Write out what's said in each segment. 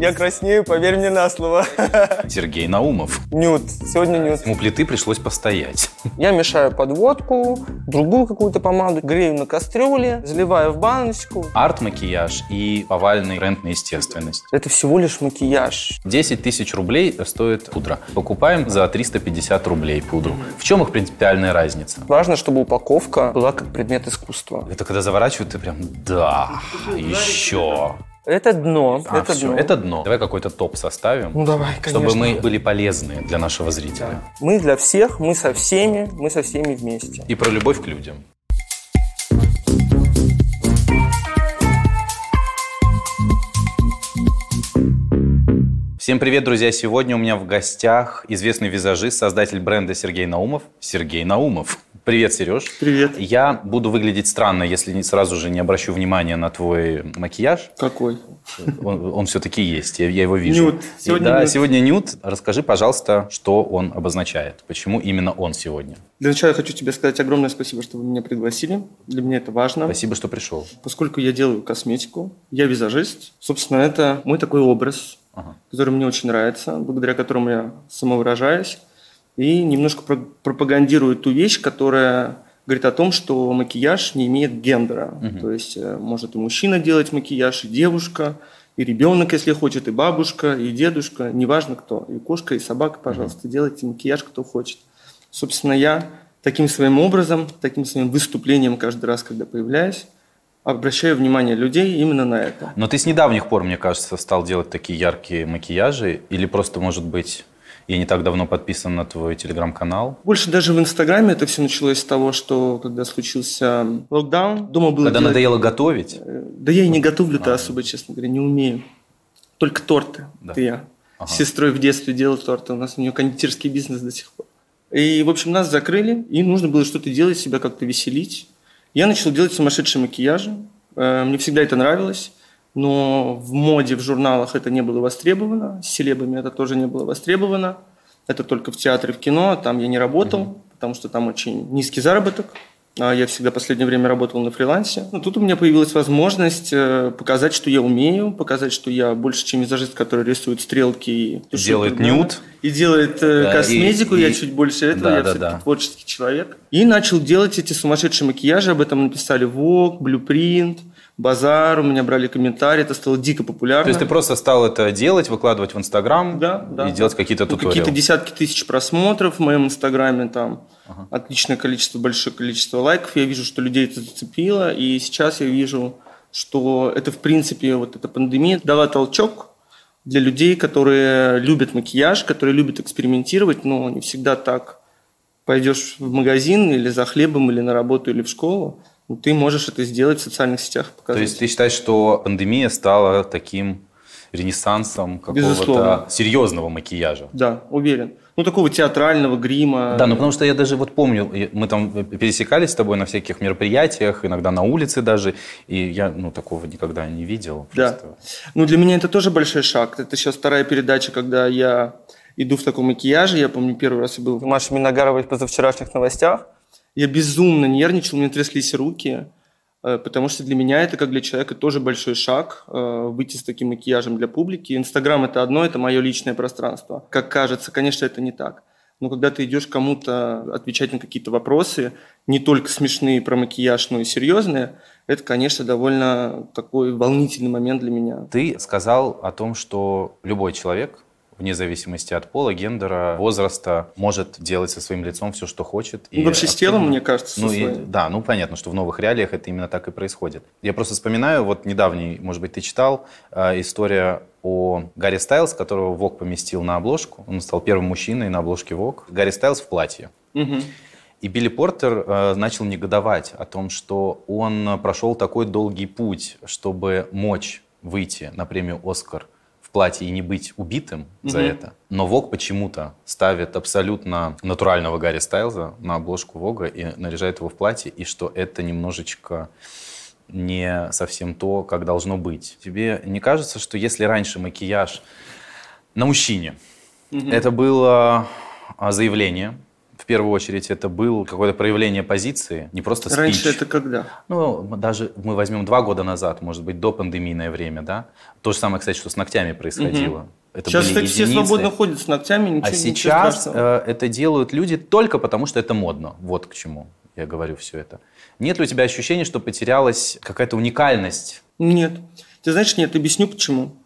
Я краснею, поверь мне на слово. Сергей Наумов. Нюд. Сегодня нюд. У плиты пришлось постоять. Я мешаю подводку, другую какую-то помаду, грею на кастрюле, заливаю в баночку. Арт-макияж и повальный тренд на естественность. Это всего лишь макияж. 10 тысяч рублей стоит пудра. Покупаем за 350 рублей пудру. В чем их принципиальная разница? Важно, чтобы упаковка была как предмет искусства. Это когда заворачивают, ты прям, да, еще. Это дно. А, это все, дно. это дно. Давай какой-то топ составим, Ну давай, конечно. чтобы мы были полезны для нашего зрителя. Мы для всех, мы со всеми, мы со всеми вместе. И про любовь к людям. Всем привет, друзья! Сегодня у меня в гостях известный визажист, создатель бренда Сергей Наумов. Сергей Наумов. Привет, Сереж. Привет. Я буду выглядеть странно, если не- сразу же не обращу внимания на твой макияж. Какой? Он, он все-таки есть, я, я его вижу. Нюд. И Сегодня да, нюд. сегодня нюд. Расскажи, пожалуйста, что он обозначает. Почему именно он сегодня? Для начала я хочу тебе сказать огромное спасибо, что вы меня пригласили. Для меня это важно. Спасибо, что пришел. Поскольку я делаю косметику, я визажист. Собственно, это мой такой образ, Ага. который мне очень нравится, благодаря которому я самовыражаюсь. И немножко про- пропагандирую ту вещь, которая говорит о том, что макияж не имеет гендера. То есть э, может и мужчина делать макияж, и девушка, и ребенок, если хочет, и бабушка, и дедушка, неважно кто, и кошка, и собака, пожалуйста, делайте макияж, кто хочет. Собственно, я таким своим образом, таким своим выступлением каждый раз, когда появляюсь, обращаю внимание людей именно на это. Но ты с недавних пор, мне кажется, стал делать такие яркие макияжи. Или просто, может быть, я не так давно подписан на твой телеграм-канал. Больше даже в Инстаграме это все началось с того, что когда случился локдаун, дома было Когда делать- надоело готовить, Э, Да я и не готовлю-то особо, честно говоря, не умею. Только торты. Да. Это я. Ага. С сестрой в детстве делал торты. У нас у нее кондитерский бизнес до сих пор. И, в общем, нас закрыли, и нужно было что-то делать, себя как-то веселить. Я начал делать сумасшедшие макияжи. Э, Мне всегда это нравилось. Но в моде, в журналах это не было востребовано. С селебами это тоже не было востребовано. Это только в театре, в кино. Там я не работал, потому что там очень низкий заработок. А Я всегда последнее время работал на фрилансе. Но тут у меня появилась возможность э, показать, что я умею, показать, что я больше, чем визажист, который рисует стрелки и Делает пигменты. нюд. И делает э, Да, косметику, и- я и- чуть больше этого, Да, я да, все-таки да. творческий человек. И начал делать эти сумасшедшие макияжи, об этом написали Vogue, Blueprint, Базар, у меня брали комментарии, это стало дико популярно. то есть ты просто стал это делать, выкладывать в Инстаграм Да, да. и делать какие-то Ну, туториалы. Какие-то десятки тысяч просмотров в моем инстаграме, там отличное количество, большое количество лайков. Я вижу, что людей это зацепило, и сейчас я вижу, что это, в принципе, вот эта пандемия дала толчок для людей, которые любят макияж, которые любят экспериментировать, но не всегда так. Пойдешь в магазин или за хлебом, или на работу, или в школу, ты можешь это сделать в социальных сетях, То показать. есть ты считаешь, что пандемия стала таким ренессансом какого-то серьезного макияжа? Да, уверен. Ну, такого театрального грима. Да, ну потому что я даже вот помню, мы там пересекались с тобой на всяких мероприятиях, иногда на улице даже, и я ну такого никогда не видел. Да. Просто. Ну, для меня это тоже большой шаг. Это сейчас вторая передача, когда я иду в таком макияже. Я помню, первый раз я был в Маше Миногаровой в позавчерашних новостях. Я безумно нервничал, мне тряслись руки, э, потому что для меня это, как для человека, тоже большой шаг э, выйти с таким макияжем для публики. Инстаграм – это одно, это мое личное пространство. Как кажется, конечно, это не так. Но когда ты идешь кому-то отвечать на какие-то вопросы, не только смешные про макияж, но и серьезные, это, конечно, довольно такой волнительный момент для меня. Ты сказал о том, что любой человек, вне зависимости от пола, гендера, возраста, может делать со своим лицом все, что хочет. Ну, вообще с телом, мне кажется, Ну, и, да, ну понятно, что в новых реалиях это именно так и происходит. Я просто вспоминаю, вот недавний, может быть, ты читал, э, история о Гарри Стайлз, которого Вог поместил на обложку. Он стал первым мужчиной на обложке Вог. Гарри Стайлз в платье. Мгм. И Билли Портер э, начал негодовать о том, что он прошел такой долгий путь, чтобы мочь выйти на премию «Оскар» в платье и не быть убитым за Мгм. это. Но Вог почему-то ставит абсолютно натурального Гарри Стайлза на обложку Вога и наряжает его в платье, и что это немножечко не совсем то, как должно быть. Тебе не кажется, что если раньше макияж на мужчине, это было а, заявление, первую очередь это был какое-то проявление позиции, не просто спич. Раньше это когда? Ну, даже мы возьмем два года назад, может быть, до пандемийное время, да? То же самое, кстати, что с ногтями происходило. Угу. Это сейчас, кстати, все свободно ходят с ногтями, ничего, А сейчас ничего э, это делают люди только потому, что это модно. Вот к чему я говорю все это. Нет ли у тебя ощущения, что потерялась какая-то уникальность? Нет. Ты знаешь, нет, объясню почему.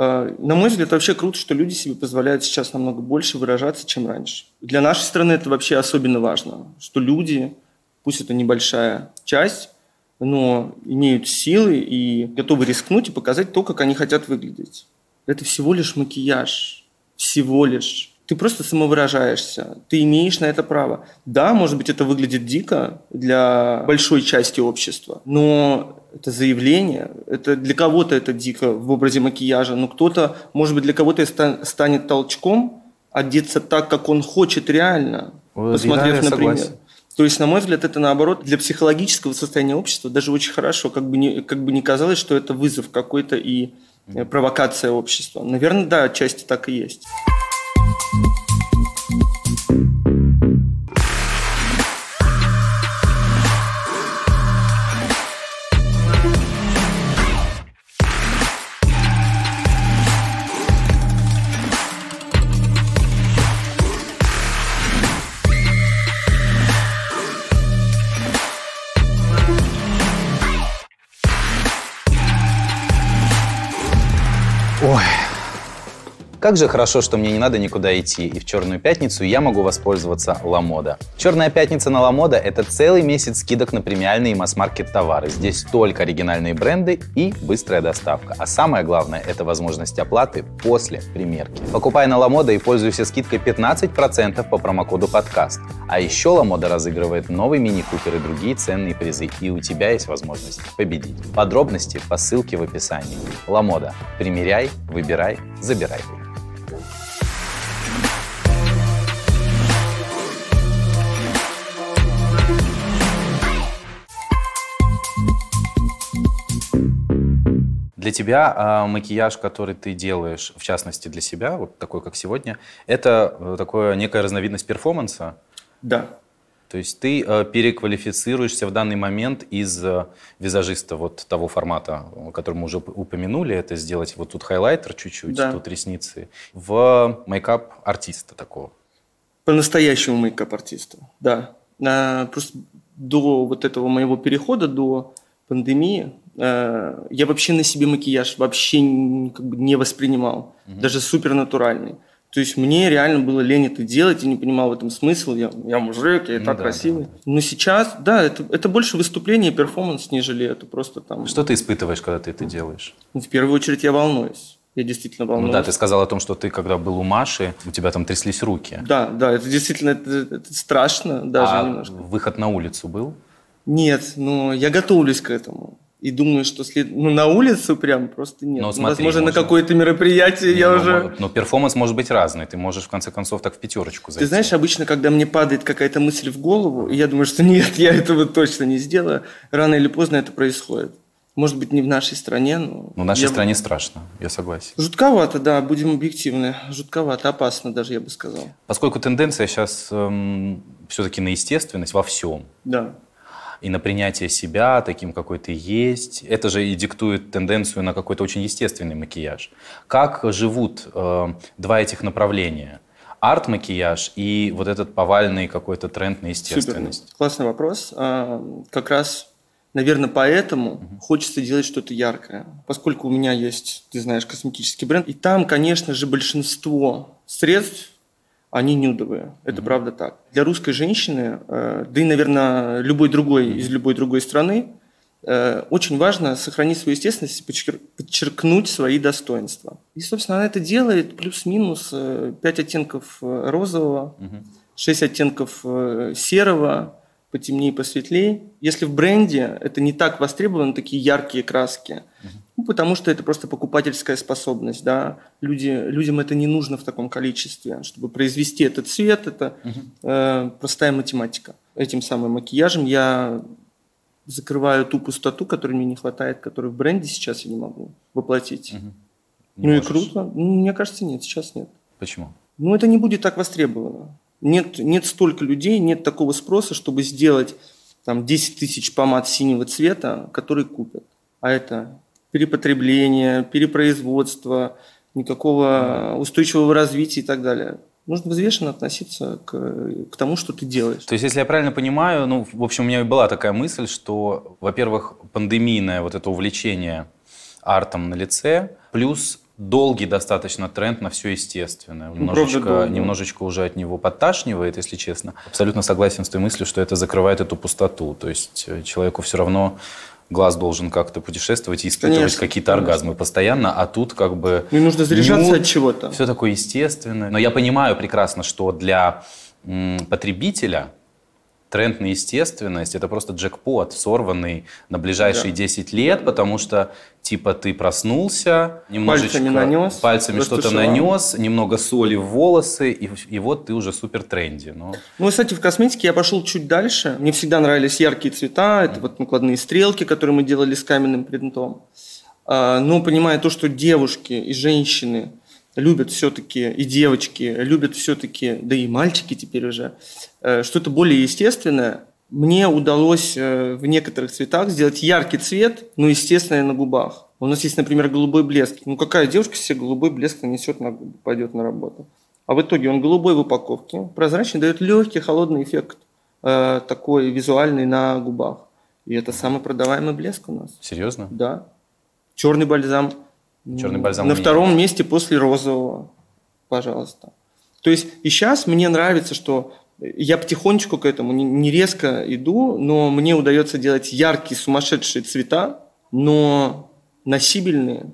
Э, на мой взгляд, вообще круто, что люди себе позволяют сейчас намного больше выражаться, чем раньше. Для нашей страны это вообще особенно важно, что люди, пусть это небольшая часть, но имеют силы и готовы рискнуть и показать то, как они хотят выглядеть. Это всего лишь макияж. Всего лишь. Ты просто самовыражаешься. Ты имеешь на это право. Да, может быть, это выглядит дико для большой части общества, но это заявление, это для кого-то это дико в образе макияжа, но кто-то, может быть, для кого-то станет толчком одеться так, как он хочет реально, вот, посмотрев, да, например. Согласен. То есть, на мой взгляд, это наоборот для психологического состояния общества даже очень хорошо, как бы не, как бы не казалось, что это вызов какой-то и э, провокация общества. Наверное, да, отчасти так и есть. Как же хорошо, что мне не надо никуда идти, и в Черную пятницу я могу воспользоваться Ламода. Черная пятница на Ламода – это целый месяц скидок на премиальные масс-маркет товары. Здесь только оригинальные бренды и быстрая доставка. А самое главное – это возможность оплаты после примерки. Покупай на Ламода и пользуйся скидкой 15% по промокоду подкаст. А еще Ламода разыгрывает новый мини-купер и другие ценные призы, и у тебя есть возможность победить. Подробности по ссылке в описании. Ламода. Примеряй, выбирай, забирай. Для тебя э, макияж, который ты делаешь, в частности для себя, вот такой, как сегодня, это э, такое некая разновидность перформанса? Да. То есть ты э, переквалифицируешься в данный момент из э, визажиста вот того формата, который мы уже упомянули, это сделать вот тут хайлайтер чуть-чуть, да. тут ресницы, в makeup-артиста такого. По-настоящему makeup-артиста, да. А, просто до вот этого моего перехода, до пандемии, я вообще на себе макияж вообще как бы не воспринимал, угу. даже супер натуральный. То есть мне реально было лень это делать, и не понимал в этом смысл. Я, я мужик, я и ну, так да, красивый. Да. Но сейчас, да, это, это больше выступление, перформанс, нежели это просто там... Что ты испытываешь, когда ты это делаешь? В первую очередь я волнуюсь. Я действительно волнуюсь. Ну да, ты сказал о том, что ты, когда был у Маши, у тебя там тряслись руки. Да, да, это действительно это, это страшно даже а немножко. выход на улицу был? Нет, но я готовлюсь к этому и думаю, что след... ну, на улицу прям просто нет. Но, ну, смотри, Возможно, можно... на какое-то мероприятие не, я ну, уже... Но перформанс может быть разный. Ты можешь, в конце концов, так в пятерочку зайти. Ты знаешь, обычно, когда мне падает какая-то мысль в голову, и я думаю, что нет, я этого точно не сделаю, рано или поздно это происходит. Может быть, не в нашей стране, но... Но в нашей я... стране страшно, я согласен. Жутковато, да, будем объективны. Жутковато, опасно даже, я бы сказал. Поскольку тенденция сейчас эм, все-таки на естественность во всем. Да и на принятие себя таким, какой ты есть. Это же и диктует тенденцию на какой-то очень естественный макияж. Как живут э, два этих направления? Арт-макияж и вот этот повальный какой-то тренд на естественность. Супер. Классный вопрос. А, как раз Наверное, поэтому угу. хочется делать что-то яркое. Поскольку у меня есть, ты знаешь, косметический бренд. И там, конечно же, большинство средств они нюдовые. Это mm-hmm. правда так. Для русской женщины, э, да и, наверное, любой другой mm-hmm. из любой другой страны, э, очень важно сохранить свою естественность и подчеркнуть свои достоинства. И, собственно, она это делает плюс-минус 5 э, оттенков розового, mm-hmm. 6 оттенков серого, потемнее, посветлее. Если в бренде это не так востребовано, такие яркие краски, uh-huh. ну, потому что это просто покупательская способность, да, люди, людям это не нужно в таком количестве, чтобы произвести этот цвет, это uh-huh. э, простая математика. Этим самым макияжем я закрываю ту пустоту, которой мне не хватает, которую в бренде сейчас я не могу воплотить. Uh-huh. ну можешь. и круто. Мне кажется, нет, сейчас нет. Почему? Ну, это не будет так востребовано. Нет, нет столько людей, нет такого спроса, чтобы сделать там 10 тысяч помад синего цвета, которые купят. А это перепотребление, перепроизводство, никакого устойчивого развития и так далее. Нужно взвешенно относиться к, к тому, что ты делаешь. То есть, если я правильно понимаю, ну, в общем, у меня была такая мысль, что, во-первых, пандемийное вот это увлечение артом на лице, плюс долгий достаточно тренд на все естественное. Ну, немножечко, правда, немножечко уже от него подташнивает, если честно. Абсолютно согласен с той мыслью, что это закрывает эту пустоту. То есть э, человеку все равно глаз должен как-то путешествовать и испытывать конечно, какие-то конечно. оргазмы постоянно, а тут как бы... И нужно заряжаться от чего-то. Все такое естественное. Но я понимаю прекрасно, что для м, потребителя тренд на естественность – это просто джекпот, сорванный на ближайшие да. 10 лет, потому что, типа, ты проснулся, немножечко пальцами, нанес, пальцами что-то нанес, немного соли в волосы, и, и вот ты уже супер тренди. Но... Ну, кстати, в косметике я пошел чуть дальше. Мне всегда нравились яркие цвета, это вот накладные стрелки, которые мы делали с каменным принтом. А, но понимая то, что девушки и женщины любят все-таки, и девочки любят все-таки, да и мальчики теперь уже, Э, что-то более естественное, мне удалось э, в некоторых цветах сделать яркий цвет, но естественное на губах. У нас есть, например, голубой блеск. Ну какая девушка себе голубой блеск нанесет на губы, пойдет на работу? А в итоге он голубой в упаковке, прозрачный, дает легкий холодный эффект, э, такой визуальный на губах. И это самый продаваемый блеск у нас. Серьезно? Да. Черный бальзам. Черный бальзам. На втором месте после розового. Пожалуйста. То есть и сейчас мне нравится, что я потихонечку к этому не резко иду, но мне удается делать яркие, сумасшедшие цвета, но носибельные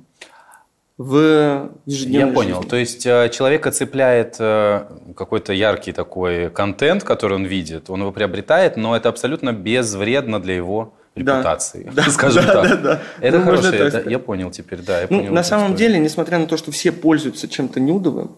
в ежедневной Я понял. Жизни. То есть э, человека цепляет э, какой-то яркий такой контент, который он видит, он его приобретает, но это абсолютно безвредно для его репутации, да, скажем да, так. Да, да. Это ну, хорошо, это, я понял теперь, да. Я ну, понял на самом историю. деле, несмотря на то, что все пользуются чем-то нюдовым,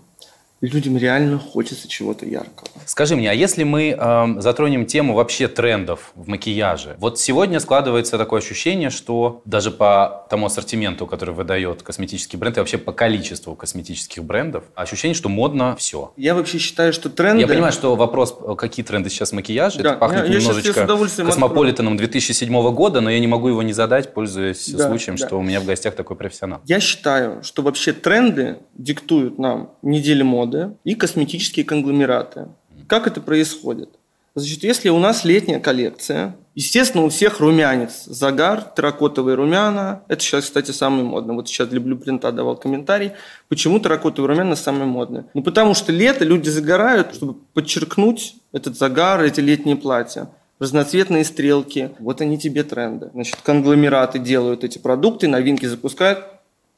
людям реально хочется чего-то яркого. Скажи мне, а если мы э, затронем тему вообще трендов в макияже? Вот сегодня складывается такое ощущение, что даже по тому ассортименту, который выдает косметический бренд, и вообще по количеству косметических брендов, ощущение, что модно все. Я вообще считаю, что тренды... Я понимаю, что вопрос, какие тренды сейчас в макияже, да. это пахнет я, немножечко я космополитеном 2007 года, но я не могу его не задать, пользуясь да, случаем, да. что у меня в гостях такой профессионал. Я считаю, что вообще тренды диктуют нам недели моды, заводы и косметические конгломераты. Как это происходит? Значит, если у нас летняя коллекция, естественно, у всех румянец, загар, терракотовые румяна. Это сейчас, кстати, самое модное. Вот сейчас для Блюпринта давал комментарий, почему терракотовые румяна самые модные. Ну, потому что лето люди загорают, чтобы подчеркнуть этот загар, эти летние платья разноцветные стрелки. Вот они тебе тренды. Значит, конгломераты делают эти продукты, новинки запускают,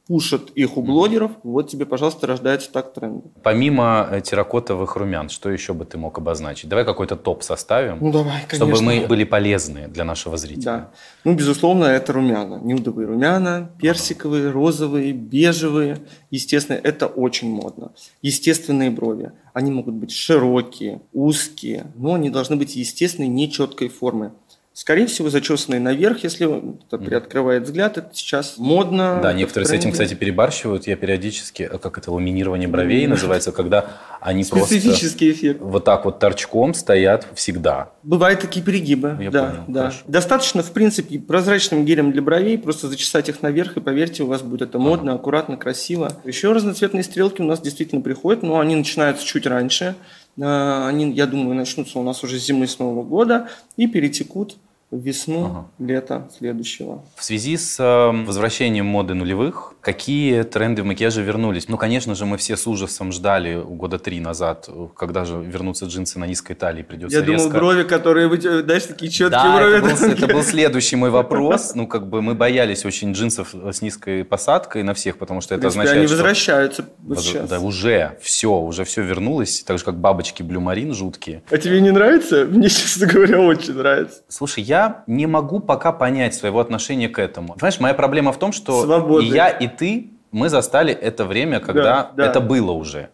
пушат их у блогеров, вот тебе, пожалуйста, рождается так тренд. Помимо э, терракотовых румян, что еще бы ты мог обозначить? Давай какой-то топ составим, ну, давай, конечно. чтобы мы были полезны для нашего зрителя. Да. Ну, безусловно, это румяна. Нюдовые румяна, персиковые, ага. розовые, бежевые. Естественно, это очень модно. Естественные брови. Они могут быть широкие, узкие, но они должны быть естественной, нечеткой формы. Скорее всего, зачесанные наверх, если это приоткрывает взгляд, это сейчас модно. Да, некоторые с этим, кстати, перебарщивают. Я периодически, а как это, ламинирование бровей называется, когда они Специфический просто эффект. вот так вот торчком стоят всегда. Бывают такие перегибы. Я да, понял, да. Хорошо. Достаточно, в принципе, прозрачным гелем для бровей, просто зачесать их наверх, и поверьте, у вас будет это модно, ага. аккуратно, красиво. Еще разноцветные стрелки у нас действительно приходят, но они начинаются чуть раньше. А, они, я думаю, начнутся у нас уже с зимы с Нового года и перетекут весну, ага. лето следующего. В связи с э, возвращением моды нулевых, какие тренды в макияже вернулись? Ну, конечно же, мы все с ужасом ждали года три назад, когда же вернутся джинсы на низкой талии, придется Я резко... думал, брови, которые, знаешь, такие четкие да, брови. Это был, это был следующий мой вопрос. Ну, как бы мы боялись очень джинсов с низкой посадкой на всех, потому что это принципе, означает, они возвращаются что... сейчас. Да, уже все, уже все вернулось, так же, как бабочки Блю Марин жуткие. А тебе не нравится? Мне, честно говоря, очень нравится. Слушай, я не могу пока понять своего отношения к этому. Понимаешь, моя проблема в том, что Свободы. и я, и ты, мы застали это время, когда да, да. это было уже.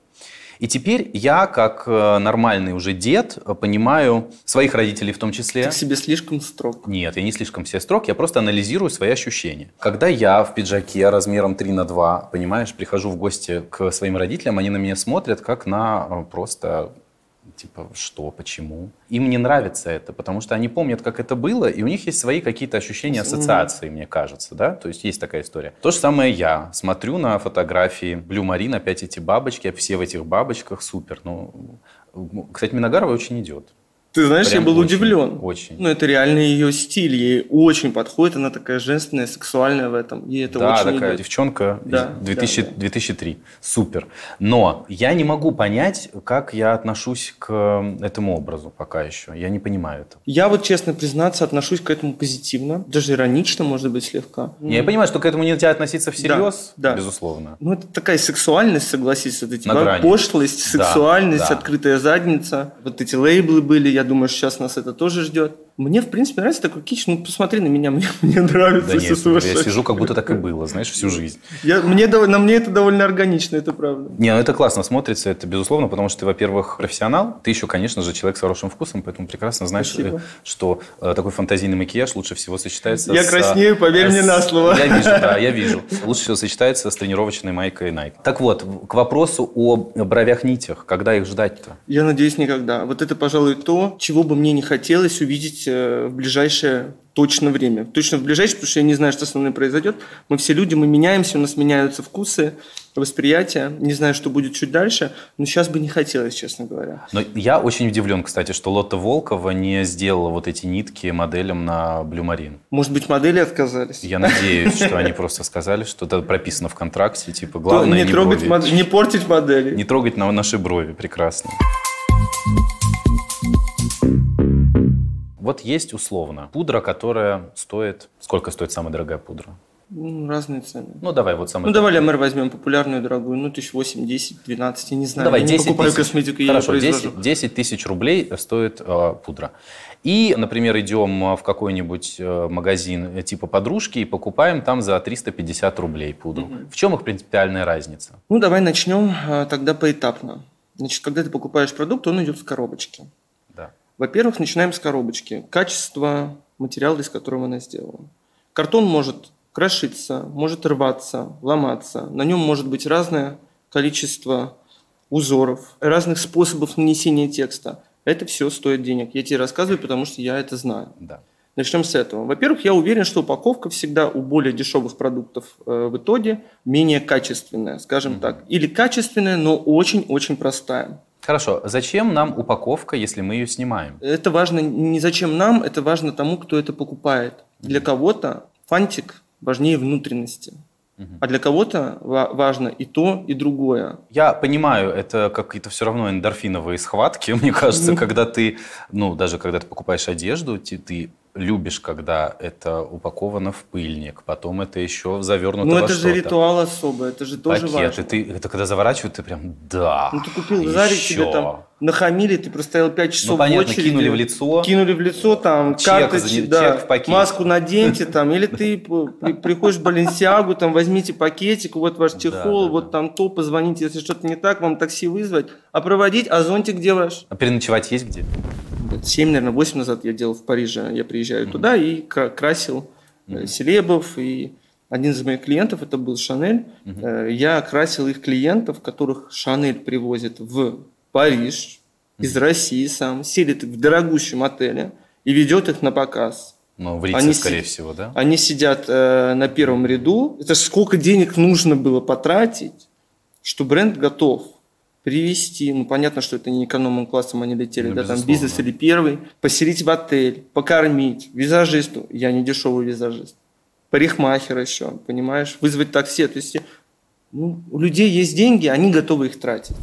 И теперь я, как э, нормальный уже дед, понимаю своих родителей в том числе. Ты к себе слишком строг. Нет, я не слишком себе строг, я просто анализирую свои ощущения. Когда я в пиджаке размером 3 на 2, понимаешь, прихожу в гости к своим родителям, они на меня смотрят как на э, просто типа, что, почему? Им не нравится это, потому что они помнят, как это было, и у них есть свои какие-то ощущения, ассоциации, мне кажется, да? То есть есть такая история. То же самое я. Смотрю на фотографии Blue Marine, опять эти бабочки, все в этих бабочках, супер. Ну, кстати, Миногарова очень идет. Ты знаешь, Прям я был очень, удивлен. очень. Ну, это реально ее стиль. Ей очень подходит. Она такая женственная, сексуальная в этом. Ей это да, очень такая идет. девчонка Да, из 2000 да, да. 2003. Супер. Но я не могу понять, как я отношусь к этому образу пока еще. Я не понимаю этого. Я вот, честно признаться, отношусь к этому позитивно. Даже иронично, может быть, слегка. Я понимаю, что к этому нельзя относиться всерьез, Да, да. безусловно. Ну, это такая сексуальность, согласись, вот эти На да, грани. пошлость, Да, сексуальность, да. открытая задница. Вот эти лейблы были, я думаю, сейчас нас это тоже ждет. Мне, в принципе, нравится такой кич. Ну, посмотри на меня, мне, мне нравится Да нет, я сижу, как будто так и было, знаешь, всю жизнь. Я, мне, на мне это довольно органично, это правда. Не, ну это классно смотрится, это безусловно, потому что ты, во-первых, профессионал, ты еще, конечно же, человек с хорошим вкусом, поэтому прекрасно знаешь, Спасибо. э, что э, такой фантазийный макияж лучше всего сочетается Я с... краснею, поверь мне с- на слово. Я вижу, да, я вижу. Лучше всего сочетается с тренировочной майкой Nike. Так вот, к вопросу о бровях-нитях. Когда их ждать-то? Я надеюсь, никогда. Вот это, пожалуй, то, чего бы мне не хотелось увидеть э, в ближайшее точно время. Точно в ближайшее, потому что я не знаю, что со мной произойдет. Мы все люди, мы меняемся, у нас меняются вкусы, восприятия. Не знаю, что будет чуть дальше, но сейчас бы не хотелось, честно говоря. Но я очень удивлен, кстати, что Лотта Волкова не сделала вот эти нитки моделям на Marine. Может быть, модели отказались? Я надеюсь, что они просто сказали, что это прописано в контракте, типа, главное не, трогать не портить модели. Не трогать на наши брови, прекрасно. Вот есть условно пудра, которая стоит... Сколько стоит самая дорогая пудра? Ну, разные цены. Ну, давай, вот самая... Ну, давай, Лямер возьмем популярную, дорогую. Ну, тысяч восемь, десять, двенадцать, я не Ну, знаю. давай, я 10 не покупаю тысяч. косметику, я Хорошо, ее произвожу. 10, 10 тысяч рублей стоит э, пудра. И, например, идем в какой-нибудь э, магазин э, типа подружки и покупаем там за 350 рублей пудру. В чем их принципиальная разница? Ну, давай начнем а, тогда поэтапно. Значит, когда ты покупаешь продукт, он идет в коробочке. Во-первых, начинаем с коробочки. Качество материала, из которого она сделана. Картон может крошиться, может рваться, ломаться. На нем может быть разное количество узоров, разных способов нанесения текста. Это все стоит денег. Я тебе рассказываю, потому что я это знаю. Да. Начнем с этого. Во-первых, я уверен, что упаковка всегда у более дешевых продуктов э, в итоге менее качественная, скажем так. Или качественная, но очень-очень простая. Хорошо, зачем нам упаковка, если мы ее снимаем? Это важно не зачем нам, это важно тому, кто это покупает. Для кого-то фантик важнее внутренности. А для кого-то ва- важно и то, и другое. Я понимаю, это какие-то все равно эндорфиновые схватки, мне кажется, когда ты, ну, даже когда ты покупаешь одежду, ты, ты любишь, когда это упаковано в пыльник, потом это еще завернуто Ну, это же ритуал особый, это же тоже Пакеты, важно. ты, это когда заворачивают, ты прям, да, Ну, ты купил еще. тебе там нахамили, ты простоял 5 часов Ну, понятно, в очереди. кинули в лицо. Кинули в лицо, там, Чек карточки, за- да, чек в пакете. маску наденьте, там, или ты приходишь в Баленсиагу, там, возьмите пакетик, вот ваш чехол, вот там то, позвоните, если что-то не так, вам такси вызвать, а проводить, а зонтик где ваш? А переночевать есть где? Лет 7, наверное, 8 назад я делал в Париже, я приезжаю туда и кра- красил э, селебов, и один из моих клиентов, это был Шанель, Э, я красил их клиентов, которых Шанель привозит в Париж из России сам, селит их в дорогущем отеле и ведет их на показ. Ну, в Рице, Они скорее си- всего, да? Они сидят э, на первом ряду. Это ж сколько денег нужно было потратить, что бренд готов привести. Ну, понятно, что это не экономным классом они летели, Ну, да, там бизнес или первый. Поселить в отель, покормить, визажисту. Я не дешевый визажист. Парикмахер еще, понимаешь? Вызвать такси. То есть, ну, у людей есть деньги, они готовы их тратить.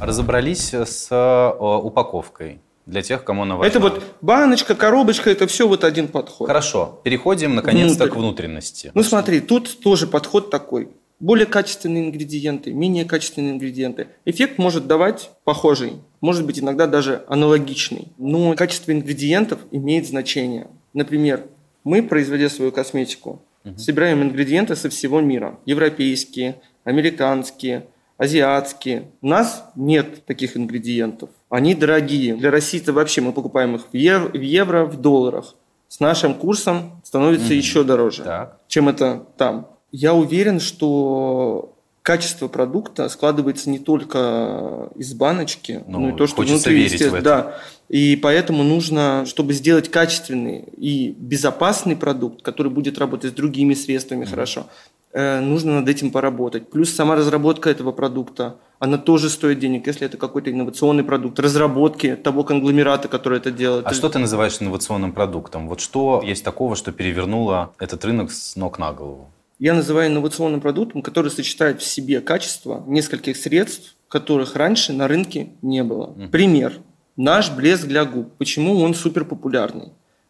Разобрались с э, упаковкой для тех, кому она важна. Это вот баночка, коробочка, это все вот один подход. Хорошо, переходим наконец-то Внутрь. к внутренности. Ну смотри, тут тоже подход такой. Более качественные ингредиенты, менее качественные ингредиенты. Эффект может давать похожий, может быть иногда даже аналогичный. Но качество ингредиентов имеет значение. Например, мы, производя свою косметику, собираем ингредиенты со всего мира. Европейские, американские, азиатские. У нас нет таких ингредиентов. Они дорогие. Для России-то вообще мы покупаем их в ев- в евро, в долларах. С нашим курсом становится еще дороже Так. чем это там. Я уверен, что качество продукта складывается не только из баночки, Ну, но и то, что внутри, верить в это. да. И поэтому нужно, чтобы сделать качественный и безопасный продукт, который будет работать с другими средствами хорошо, э, нужно над этим поработать. Плюс сама разработка этого продукта, она тоже стоит денег, если это какой-то инновационный продукт, разработки того конгломерата, который это делает. А что ты называешь инновационным продуктом? Вот что есть такого, что перевернуло этот рынок с ног на голову? Я называю инновационным продуктом, который сочетает в себе качество нескольких средств, которых раньше на рынке не было. Пример. Наш блеск для губ. Почему он супер популярный?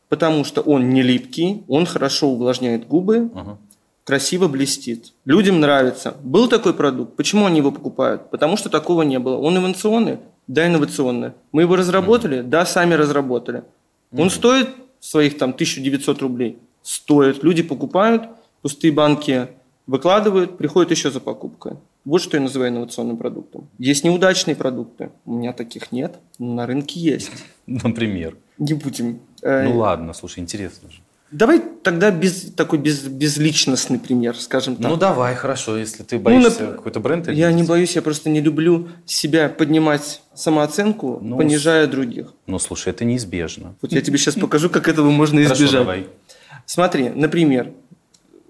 Потому что он не липкий, он хорошо увлажняет губы, Ага. красиво блестит. Людям нравится. Был такой продукт. Почему они его покупают? Потому что такого не было. Он инновационный? Да, инновационный. Мы его разработали? Да, сами разработали. Он стоит своих там 1900 рублей? Стоит. Люди покупают, пустые банки выкладывают, приходят еще за покупкой. Вот что я называю инновационным продуктом. Есть неудачные продукты. У меня таких нет, но на рынке есть. Например. Не будем. э, Ну ладно, слушай, интересно же. Давай тогда без, такой без, безличностный пример, скажем так. Ну давай, хорошо, если ты боишься нап- какой-то бренд. Я не боюсь, я просто не люблю себя поднимать самооценку, Ну, понижая других. Ну слушай, это неизбежно. Вот я тебе сейчас покажу, как этого можно Хорошо, избежать. давай. Смотри, например,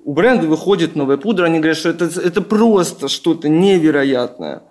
у бренда выходит новая пудра, они говорят, что это, это просто что-то невероятное.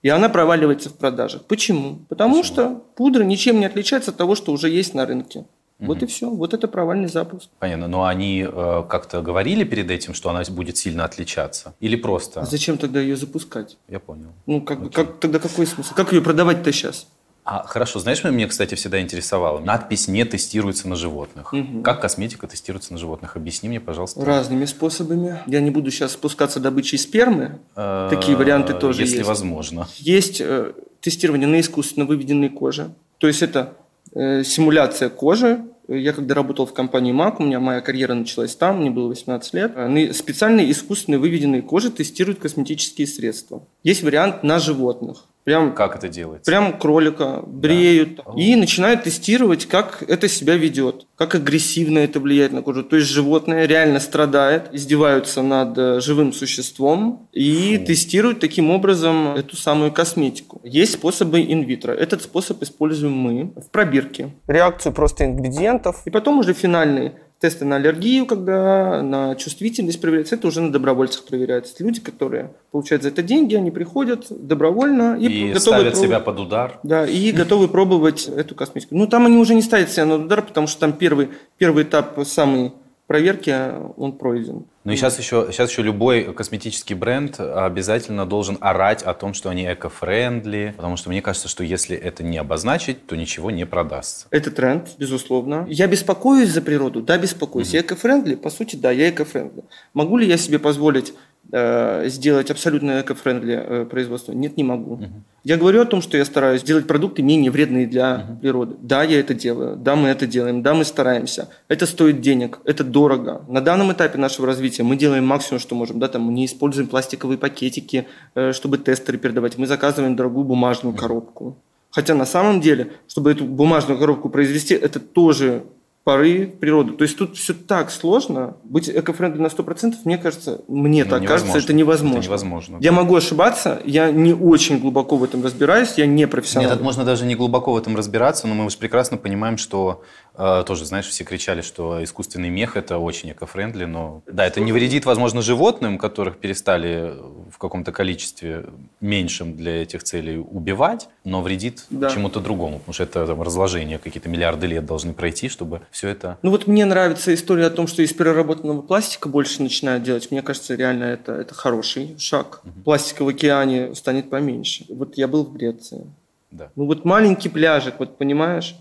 И она проваливается в продажах. Почему? Потому Почему? что пудра ничем не отличается от того, что уже есть на рынке. Вот и все. Вот это провальный запуск. Понятно. Но они э, как-то говорили перед этим, что она будет сильно отличаться? Или просто? А зачем тогда ее запускать? Я понял. Ну, как, как, тогда какой смысл? Как ее продавать-то сейчас? А хорошо, знаешь, меня, кстати, всегда интересовало? Надпись не тестируется на животных. Мгм. Как косметика тестируется на животных? Объясни мне, пожалуйста. Разными способами. Я не буду сейчас спускаться добычей спермы. Э, Такие варианты тоже Если есть. возможно. Есть э, тестирование на искусственно выведенной коже. То есть это э, симуляция кожи. Я когда работал в компании МАК, у меня моя карьера началась там, мне было 18 лет. На специальные искусственно выведенные кожи тестируют косметические средства. Есть вариант на животных. Прям Как это делается? Прям кролика бреют и начинают тестировать, как это себя ведет, как агрессивно это влияет на кожу. То есть животное реально страдает, издеваются над э, живым существом и Фу. тестируют таким образом эту самую косметику. Есть способы инвитро. Этот способ используем мы в пробирке. Реакцию просто ингредиентов. И потом уже финальные тесты на аллергию, когда на чувствительность проверяется, это уже на добровольцах проверяется. Люди, которые получают за это деньги, они приходят добровольно и, И готовы ставят пробовать. себя под удар. Да, и готовы пробовать эту косметику. Ну, там они уже не ставят себя на удар, потому что там первый, первый этап самой проверки, он пройден. Ну и сейчас еще, сейчас еще любой косметический бренд обязательно должен орать о том, что они eco-friendly, потому что мне кажется, что если это не обозначить, то ничего не продастся. Это тренд, безусловно. Я беспокоюсь за природу? Да, беспокоюсь. Я eco-friendly? По сути, да, я eco-friendly. Могу ли я себе позволить э, сделать абсолютно eco-friendly э, производство? Нет, не могу. Я говорю о том, что я стараюсь делать продукты менее вредные для природы. Да, я это делаю. Да, мы это делаем. Да, мы стараемся. Это стоит денег. Это дорого. На данном этапе нашего развития мы делаем максимум, что можем. Да, там мы не используем пластиковые пакетики, э, чтобы тестеры передавать. Мы заказываем дорогую бумажную коробку. Хотя на самом деле, чтобы эту бумажную коробку произвести, это тоже поры в природу. То есть тут все так сложно. Быть эко-френдли на 100%, мне кажется, мне Ну, так кажется, это невозможно. Это невозможно, Я да. могу ошибаться, я не очень глубоко в этом разбираюсь, я не профессионал. Нет, можно даже не глубоко в этом разбираться, но мы уж прекрасно понимаем, что тоже, знаешь, все кричали, что искусственный мех это очень эко-френдли, но да, это не вредит, возможно, животным, которых перестали в каком-то количестве меньшем для этих целей убивать, но вредит Да. чему-то другому, потому что это там, разложение, какие-то миллиарды лет должны пройти, чтобы все это... Ну вот мне нравится история о том, что из переработанного пластика больше начинают делать. Мне кажется, реально это, это хороший шаг. Пластика в океане станет поменьше. Вот я был в Греции. Да. Ну вот маленький пляжик, вот понимаешь,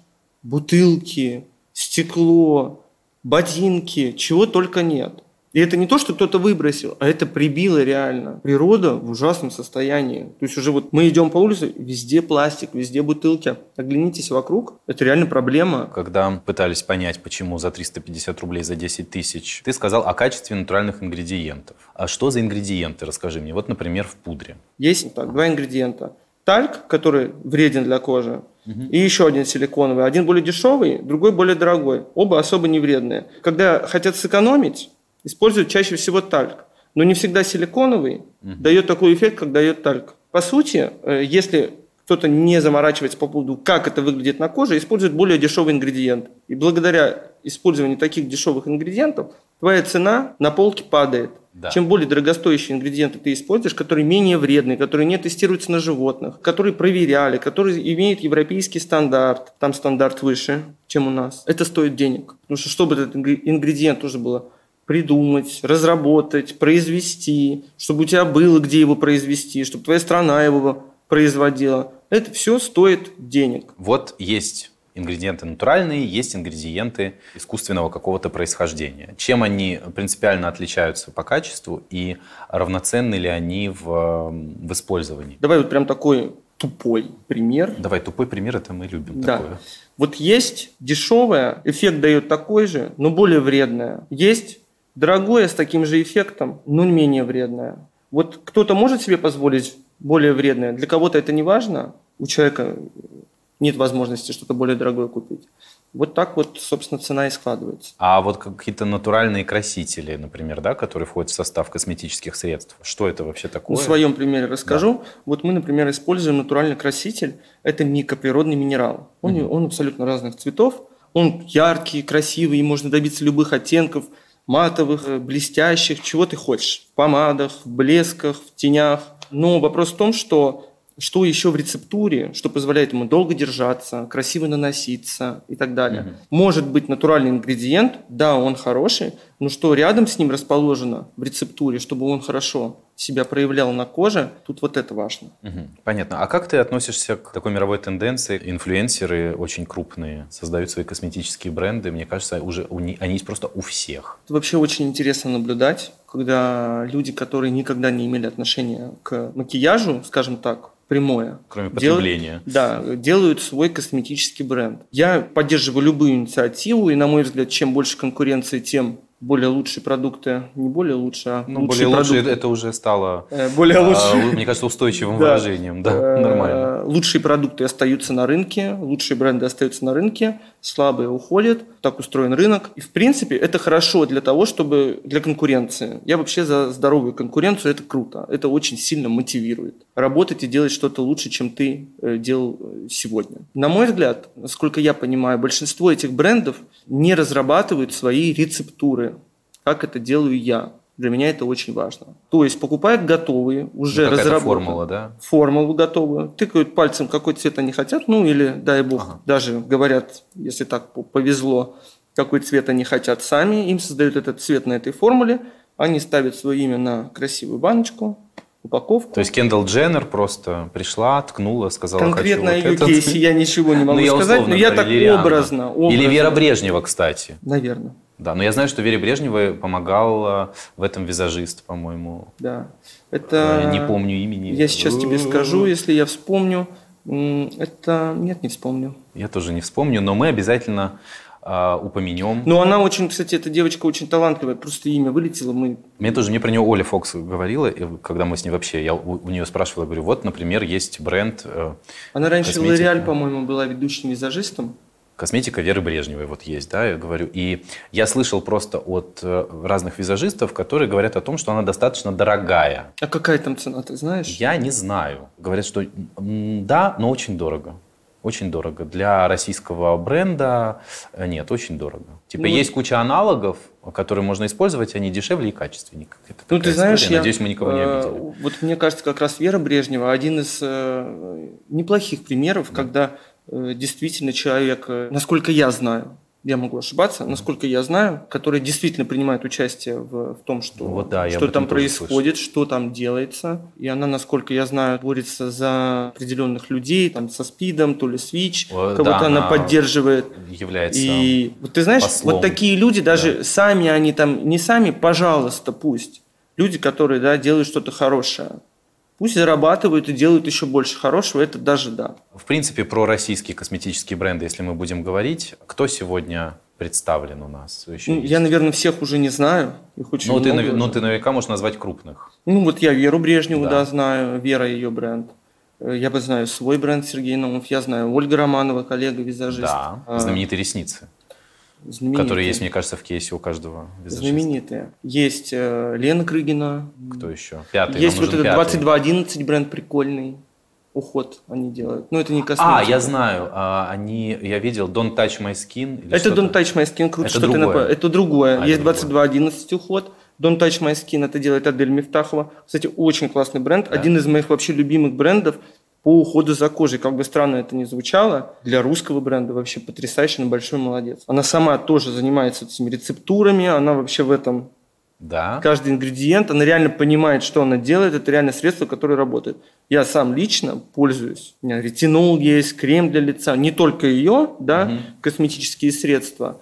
бутылки, стекло, ботинки, чего только нет. И это не то, что кто-то выбросил, а это прибило реально. Природа в ужасном состоянии. То есть уже вот мы идем по улице, везде пластик, везде бутылки. Оглянитесь вокруг, это реально проблема. Когда пытались понять, почему за 350 рублей за 10 тысяч, ты сказал о качестве натуральных ингредиентов. А что за ингредиенты, расскажи мне. Вот, например, в пудре. Есть так, два ингредиента. Тальк, который вреден для кожи, и еще один силиконовый. Один более дешевый, другой более дорогой. Оба особо не вредные. Когда хотят сэкономить, используют чаще всего тальк. но не всегда силиконовый угу. дает такой эффект, как дает тальк. По сути, э, если кто-то не заморачивается по поводу, как это выглядит на коже, использует более дешевый ингредиент. И благодаря использованию таких дешевых ингредиентов твоя цена на полке падает. Да. Чем более дорогостоящие ингредиенты ты используешь, которые менее вредные, которые не тестируются на животных, которые проверяли, которые имеют европейский стандарт, там стандарт выше, чем у нас, это стоит денег. Потому что чтобы этот ингредиент нужно было придумать, разработать, произвести, чтобы у тебя было где его произвести, чтобы твоя страна его производила. Это все стоит денег. Вот есть ингредиенты натуральные, есть ингредиенты искусственного какого-то происхождения. Чем они принципиально отличаются по качеству и равноценны ли они в, в использовании? Давай вот прям такой тупой пример. Давай, тупой пример, это мы любим да. такое. Вот есть дешевое, эффект дает такой же, но более вредное. Есть дорогое с таким же эффектом, но менее вредное. Вот кто-то может себе позволить более вредное. Для кого-то это не важно, у человека нет возможности что-то более дорогое купить. Вот так вот, собственно, цена и складывается. А вот какие-то натуральные красители, например, да, которые входят в состав косметических средств, что это вообще такое? На своем примере расскажу. Да. Вот мы, например, используем натуральный краситель. Это микроприродный минерал. Он, угу. он абсолютно разных цветов. Он яркий, красивый, и можно добиться любых оттенков матовых, блестящих, чего ты хочешь. В помадах, в блесках, в тенях. Но вопрос в том, что что еще в рецептуре, что позволяет ему долго держаться, красиво наноситься и так далее. Угу. Может быть натуральный ингредиент, да, он хороший, но что рядом с ним расположено в рецептуре, чтобы он хорошо себя проявлял на коже, тут вот это важно. Угу. Понятно. А как ты относишься к такой мировой тенденции? Инфлюенсеры очень крупные создают свои косметические бренды. Мне кажется, уже они есть просто у всех. Это вообще очень интересно наблюдать, когда люди, которые никогда не имели отношения к макияжу, скажем так, прямое. Кроме потребления. Делают, да, делают свой косметический бренд. Я поддерживаю любую инициативу, и, на мой взгляд, чем больше конкуренции, тем более лучшие продукты, не более лучшие, а ну, лучшие более лучшие это уже стало, э, более лучше, а, мне кажется, устойчивым выражением, да, э, нормально. Лучшие продукты остаются на рынке, лучшие бренды остаются на рынке, слабые уходят, так устроен рынок. И в принципе это хорошо для того, чтобы для конкуренции. Я вообще за здоровую конкуренцию, это круто, это очень сильно мотивирует. Работать и делать что-то лучше, чем ты э, делал сегодня. На мой взгляд, насколько я понимаю, большинство этих брендов не разрабатывают свои рецептуры как это делаю я. Для меня это очень важно. То есть покупают готовые, уже ну, разработанные. формула, да? Формулу готовую. Тыкают пальцем, какой цвет они хотят. Ну или, дай бог, ага. даже говорят, если так повезло, какой цвет они хотят сами. Им создают этот цвет на этой формуле. Они ставят свое имя на красивую баночку, упаковку. То есть Кендалл Дженнер просто пришла, ткнула, сказала, Конкретно хочу о ее вот кейсе я ничего не могу ну, сказать, но я так образно, образно. Или Вера Брежнева, кстати. Наверное. Да, но я знаю, что Вере Брежневой помогал в этом визажист, по-моему. Да. Это... Я не помню имени. Я сейчас тебе скажу, если я вспомню. Это... Нет, не вспомню. Я тоже не вспомню, но мы обязательно э, упомянем. Ну, она очень, кстати, эта девочка очень талантливая, просто имя вылетело, мы... Мне тоже, мне про нее Оля Фокс говорила, когда мы с ней вообще, я у, у нее спрашивал, я говорю, вот, например, есть бренд э, Она раньше в L'Oreal, по-моему, была ведущим визажистом косметика Веры Брежневой вот есть, да, я говорю. И я слышал просто от э, разных визажистов, которые говорят о том, что она достаточно дорогая. А какая там цена, ты знаешь? Я не знаю. Говорят, что да, но очень дорого. Очень дорого. Для российского бренда э, нет, очень дорого. Типа ну, есть куча аналогов, которые можно использовать, они дешевле и качественнее. Это ну, ты знаешь, история. я, Надеюсь, мы никого не э, обидели. Вот мне кажется, как раз Вера Брежнева один из э, неплохих примеров, да. когда действительно человек, э, насколько я знаю, я могу ошибаться, насколько я знаю, который действительно принимает участие в, в том, что, вот, да, что там происходит, что там делается. И она, насколько я знаю, борется за определенных людей, там, со СПИДом, то ли с ВИЧ, кого-то да, она, она поддерживает. Является И вот ты знаешь, послом. вот такие люди, даже да. сами они там, не сами, пожалуйста, пусть. Люди, которые да, делают что-то хорошее. Пусть зарабатывают и делают еще больше хорошего, это даже да. В принципе, про российские косметические бренды, если мы будем говорить, кто сегодня представлен у нас? Еще ну, я, наверное, всех уже не знаю. Их очень ну, много. Ты, ну, ты наверняка можешь назвать крупных. Ну, вот я Веру Брежневу, да, да знаю. Вера ее бренд. Э, я бы знаю свой бренд Сергей Наумов. Я знаю Ольга Романова, коллега-визажист. Да, а, знаменитые ресницы. Знаменитые. Которые есть, мне кажется, в кейсе у каждого визажиста. Знаменитые. Есть э, Лена Крыгина. Кто еще? Пятый. Есть вот этот пятый. 2211 бренд прикольный. Уход они делают. Ну, это не косметика. А, я знаю. а, Они, я видел Don't Touch My Skin. Это. Don't Touch My Skin, круто, Это что ты другое. напомнил. Это другое. А, Есть это другое. 2211 уход. Don't Touch My Skin, это делает Адель Мифтахова. Кстати, очень классный бренд. Один из моих вообще любимых брендов по уходу за кожей. Как бы странно это ни звучало, для русского бренда вообще потрясающе, она большой молодец. Она сама тоже занимается этими рецептурами, она вообще в этом Да. каждый ингредиент, она реально понимает, что она делает, это реально средство, которое работает. Я сам лично пользуюсь. У меня ретинол есть, крем для лица, не только ее, да, Мгм. косметические средства,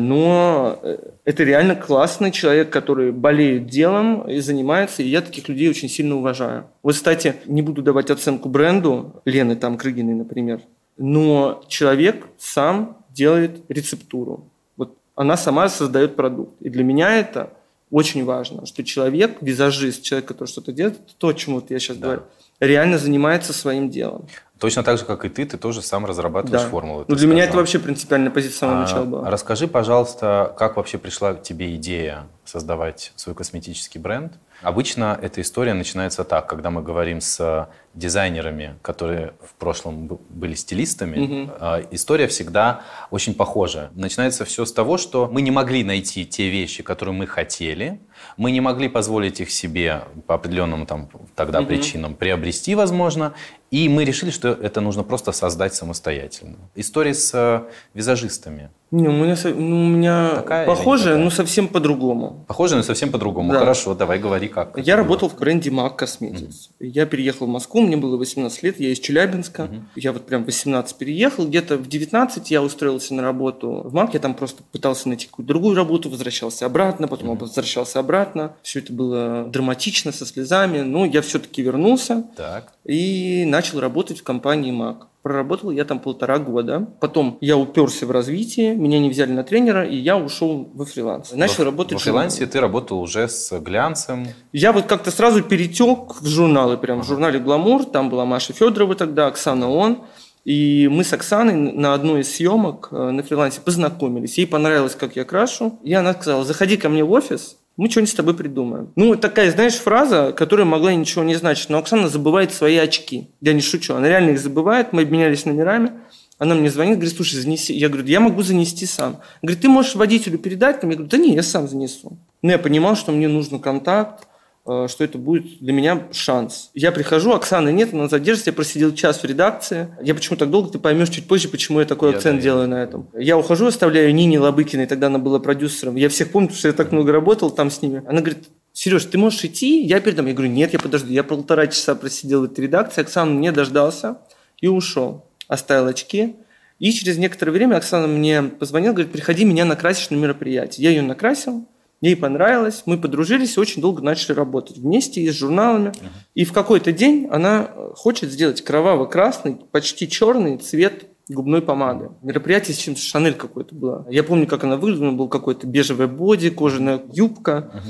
но э, это реально классный человек, который болеет делом и занимается, и я таких людей очень сильно уважаю. Вот, кстати, не буду давать оценку бренду, Лены там Крыгиной, например, но человек сам делает рецептуру. Вот она сама создает продукт. И для меня это очень важно, что человек, визажист, человек, который что-то делает, то, о чем вот я сейчас Да. говорю, реально занимается своим делом. Точно так же, как и ты, ты тоже сам разрабатываешь Да. формулы. Ну, для меня это сказал. вообще принципиальная позиция с самого А, начала была. Расскажи, пожалуйста, как вообще пришла к тебе идея создавать свой косметический бренд? Обычно эта история начинается так, когда мы говорим с дизайнерами, которые в прошлом были стилистами, а, история всегда очень похожа. Начинается все с того, что мы не могли найти те вещи, которые мы хотели, мы не могли позволить их себе по определенным там тогда Мгм. причинам приобрести, возможно, и мы решили, что это нужно просто создать самостоятельно. История с э, визажистами. Не, у меня, ну, у меня Такая похоже, такая? но совсем по-другому. Похоже, но совсем по-другому. Да. Хорошо, давай говори как. Я работал в бренде MAC Cosmetics. Я переехал в Москву, мне было 18 лет, я из Челябинска. Мгм. Я вот прям в 18 переехал, где-то в 19 я устроился на работу в MAC, я там просто пытался найти какую-то другую работу, возвращался обратно, потом Мгм. возвращался обратно. Все это было драматично, со слезами, но я все-таки вернулся Так. и начал работать в компании MAC. Проработал я там полтора года. Потом я уперся в развитие, меня не взяли на тренера, и я ушел во фриланс. Начал Во- работать Во в фрилансе ты работал уже с глянцем. Я вот как-то сразу перетек в журналы, прям в журнале «Гламур», там была Маша Федорова тогда, Оксана Он, и мы с Оксаной на одной из съемок э, на фрилансе познакомились. Ей понравилось, как я крашу, и она сказала, заходи ко мне в офис, мы что-нибудь с тобой придумаем. Ну, такая, знаешь, фраза, которая могла ничего не значить, но Оксана забывает свои очки. Я не шучу, она реально их забывает, мы обменялись номерами, она мне звонит, говорит, слушай, занеси. Я говорю, я могу занести сам. Говорит, ты можешь водителю передать? Там? Я говорю, да не, я сам занесу. Но я понимал, что мне нужен контакт, что это будет для меня шанс. Я прихожу, Оксаны нет, она задержится, я просидел час в редакции. Я почему так долго, ты поймешь чуть позже, почему я такой Я акцент да, делаю на этом. Я ухожу, оставляю Нине Лобыкиной, тогда она была продюсером. Я всех помню, потому что я так много работал там с ними. Она говорит, Сереж, ты можешь идти? Я передам. Я говорю, нет, я подожду. Я полтора часа просидел в этой редакции, Оксана не дождался и ушел. Оставил очки. И через некоторое время Оксана мне позвонила, говорит, приходи, меня накрасишь на мероприятие. Я ее накрасил, ей понравилось, мы подружились и очень долго начали работать вместе и с журналами. И в какой-то день она э, хочет сделать кроваво-красный, почти черный цвет губной помады. Мероприятие с чем-то Шанель какое-то было. Я помню, как она выглядела, был какой-то бежевый боди, кожаная юбка.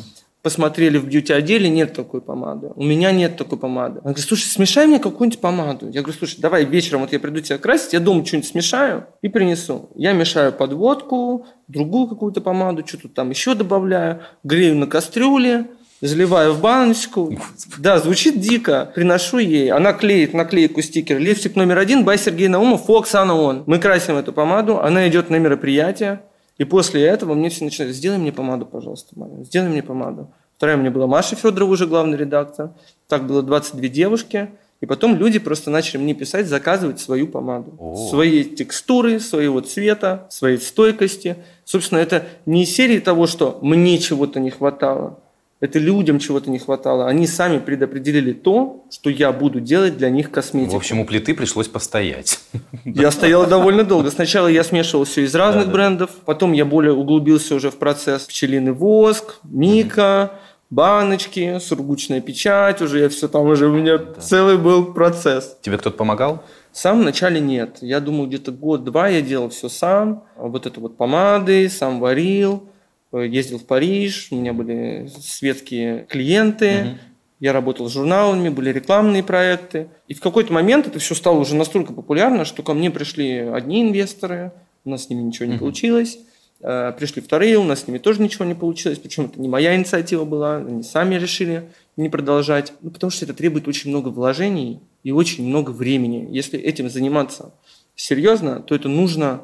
Посмотрели в бьюти-отделе, нет такой помады. У меня нет такой помады. Она говорит, слушай, смешай мне какую-нибудь помаду. Я говорю, слушай, давай вечером вот я приду тебя красить, я дома что-нибудь смешаю и принесу. Я мешаю подводку, другую какую-то помаду, что-то там еще добавляю, грею на кастрюле, заливаю в баночку. Да, звучит дико. Приношу ей. Она клеит наклейку стикер. Лифтик номер один, бай Сергей Наумов, фо Оксана Он. Мы красим эту помаду, она идет на мероприятие. И после этого мне все начинают, сделай мне помаду, пожалуйста, Маня, сделай мне помаду. Вторая у меня была Маша Федорова, уже главный редактор. Так было 22 девушки. И потом люди просто начали мне писать, заказывать свою помаду. О. Своей текстуры, своего цвета, своей стойкости. Собственно, это не серии того, что мне чего-то не хватало. Это людям чего-то не хватало. Они сами предопределили то, что я буду делать для них косметику. В общем, у плиты пришлось постоять. Я стоял довольно долго. Сначала я смешивал все из разных Да-да. брендов, потом я более углубился уже в процесс пчелиный воск, мика, баночки, сургучная печать, уже я все там уже у меня целый был процесс. Тебе кто-то помогал? В самом начале нет. Я думаю, где-то год-два я делал все сам. Вот это вот помады, сам варил, ездил в Париж, у меня были светские клиенты. Мгм. Я работал с журналами, были рекламные проекты. И в какой-то момент это все стало уже настолько популярно, что ко мне пришли одни инвесторы, у нас с ними ничего не Мгм. получилось. Э, пришли вторые, у нас с ними тоже ничего не получилось, причем это не моя инициатива была, они сами решили не продолжать, ну, потому что это требует очень много вложений и очень много времени. Если этим заниматься серьезно, то это нужно